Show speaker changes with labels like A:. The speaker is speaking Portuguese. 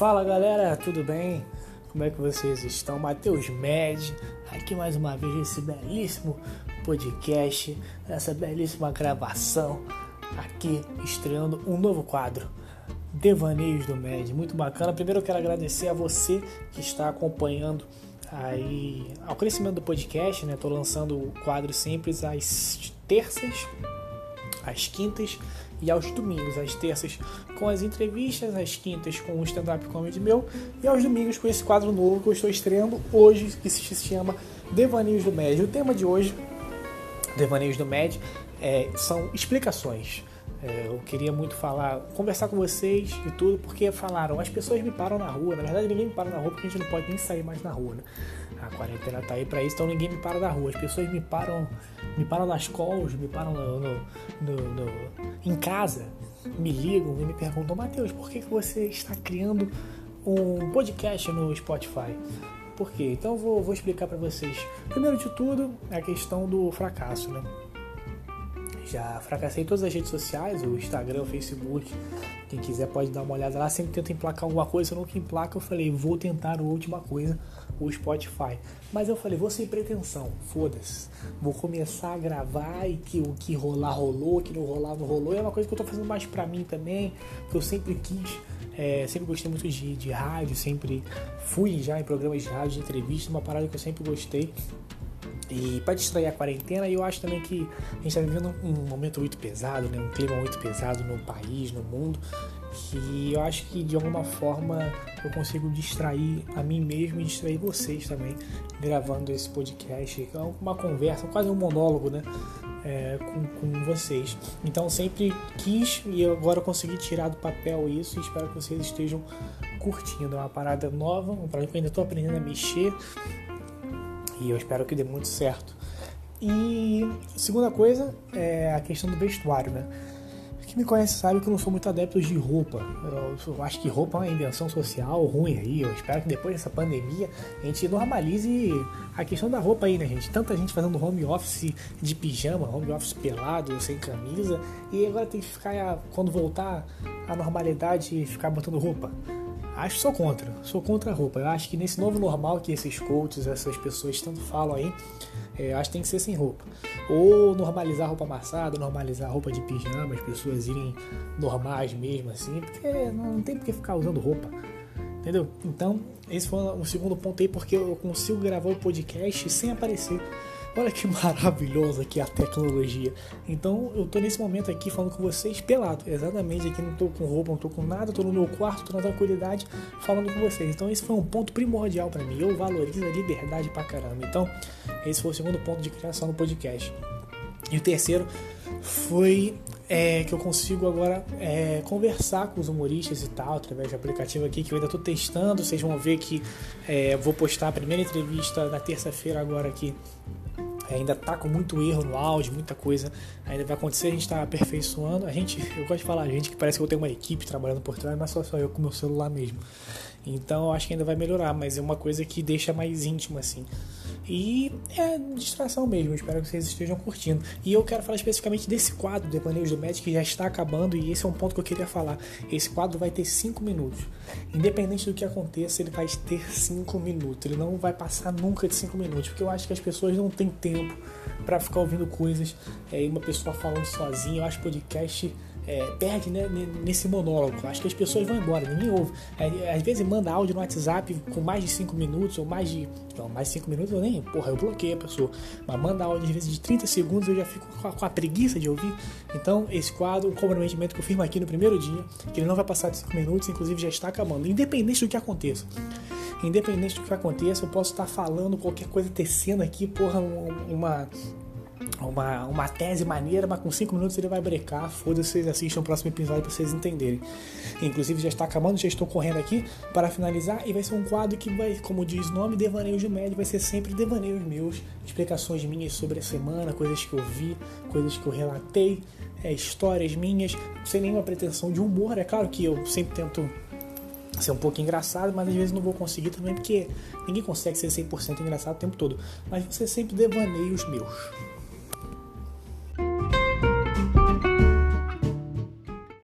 A: Fala galera, tudo bem? Como é que vocês estão? Matheus Med, aqui mais uma vez nesse belíssimo podcast, essa belíssima gravação, aqui estreando um novo quadro, Devaneios do Med, muito bacana. Primeiro eu quero agradecer a você que está acompanhando aí ao crescimento do podcast, né? Tô lançando o quadro sempre às terças, às quintas e aos domingos, às terças com as entrevistas, às quintas com o stand-up comedy meu e aos domingos com esse quadro novo que eu estou estreando hoje, que se chama Devaneios do Médio. O tema de hoje, Devaneios do Médio, é, são explicações. É, eu queria muito falar, conversar com vocês e tudo, porque falaram, as pessoas me param na rua. Na verdade, ninguém me para na rua porque a gente não pode nem sair mais na rua, né? A quarentena tá aí para isso, então ninguém me para na rua. As pessoas me param, me param nas calls, me param no, no, no, no em casa, me ligam e me perguntam, Matheus, por que, que você está criando um podcast no Spotify? Por quê? Então eu vou, vou explicar para vocês. Primeiro de tudo, a questão do fracasso, né? Já fracassei em todas as redes sociais, o Instagram, o Facebook. Quem quiser pode dar uma olhada lá. Sempre tento emplacar alguma coisa. Eu nunca emplaco, eu falei, vou tentar a última coisa, o Spotify. Mas eu falei, vou sem pretensão, foda-se. Vou começar a gravar e que o que rolar rolou, o que não rolar não rolou. É uma coisa que eu tô fazendo mais pra mim também, que eu sempre quis. É, sempre gostei muito de, de rádio, sempre fui já em programas de rádio, de entrevista, uma parada que eu sempre gostei. E para distrair a quarentena, eu acho também que a gente está vivendo um momento muito pesado, né? um clima muito pesado no país, no mundo, que eu acho que de alguma forma eu consigo distrair a mim mesmo e distrair vocês também, gravando esse podcast, é uma conversa, quase um monólogo, né? É, com, com vocês. Então sempre quis e agora consegui tirar do papel isso e espero que vocês estejam curtindo. É uma parada nova, uma parada que eu ainda estou aprendendo a mexer e eu espero que dê muito certo. E segunda coisa é a questão do vestuário, né? Quem me conhece sabe que eu não sou muito adepto de roupa. Eu, eu acho que roupa é uma invenção social ruim aí. Eu espero que depois dessa pandemia a gente normalize a questão da roupa aí, né, gente? Tanta gente fazendo home office de pijama, home office pelado, sem camisa. E agora tem que ficar, quando voltar à normalidade, ficar botando roupa. Acho sou contra, sou contra a roupa. Eu acho que nesse novo normal que esses coaches, essas pessoas tanto falam aí, é, acho que tem que ser sem roupa. Ou normalizar roupa amassada, normalizar roupa de pijama, as pessoas irem normais mesmo assim, porque não tem por que ficar usando roupa. Entendeu? Então, esse foi o segundo ponto aí, porque eu consigo gravar o podcast sem aparecer Olha que maravilhosa que é a tecnologia. Então eu tô nesse momento aqui falando com vocês pelado, exatamente aqui não tô com roupa, não tô com nada, tô no meu quarto, tô na tranquilidade falando com vocês. Então esse foi um ponto primordial para mim. Eu valorizo a liberdade pra caramba. Então esse foi o segundo ponto de criação no podcast. E o terceiro foi é, que eu consigo agora é, conversar com os humoristas e tal, através do aplicativo aqui que eu ainda estou testando. Vocês vão ver que é, vou postar a primeira entrevista na terça-feira agora aqui ainda tá com muito erro no áudio, muita coisa ainda vai acontecer, a gente está aperfeiçoando. A gente, eu gosto de falar, a gente que parece que eu tenho uma equipe trabalhando por trás, mas só só eu com meu celular mesmo. Então eu acho que ainda vai melhorar, mas é uma coisa que deixa mais íntimo assim. E é distração mesmo, espero que vocês estejam curtindo. E eu quero falar especificamente desse quadro, Devaneios do Magic, que já está acabando, e esse é um ponto que eu queria falar. Esse quadro vai ter 5 minutos. Independente do que aconteça, ele vai ter 5 minutos. Ele não vai passar nunca de 5 minutos, porque eu acho que as pessoas não têm tempo para ficar ouvindo coisas. É, uma pessoa falando sozinha, eu acho podcast é, perde né, nesse monólogo. Acho que as pessoas vão embora, ninguém ouve. Às vezes manda áudio no WhatsApp com mais de 5 minutos ou mais de. Não, mais de 5 minutos eu nem. Porra, eu bloqueio a pessoa. Mas manda áudio às vezes de 30 segundos eu já fico com a, com a preguiça de ouvir. Então, esse quadro, um comprometimento que eu firmo aqui no primeiro dia, que ele não vai passar de 5 minutos, inclusive já está acabando, independente do que aconteça. Independente do que aconteça, eu posso estar falando qualquer coisa tecendo aqui, porra, uma uma, uma tese maneira, mas com 5 minutos ele vai brecar. Foda-se, vocês assistam o próximo episódio para vocês entenderem. Inclusive já está acabando, já estou correndo aqui para finalizar e vai ser um quadro que vai, como diz o nome, devaneios de médio, vai ser sempre devaneios meus, explicações minhas sobre a semana, coisas que eu vi, coisas que eu relatei, é, histórias minhas, sem nenhuma pretensão de humor. É claro que eu sempre tento ser um pouco engraçado, mas às vezes não vou conseguir também, porque ninguém consegue ser 100% engraçado o tempo todo. Mas você sempre devaneios meus.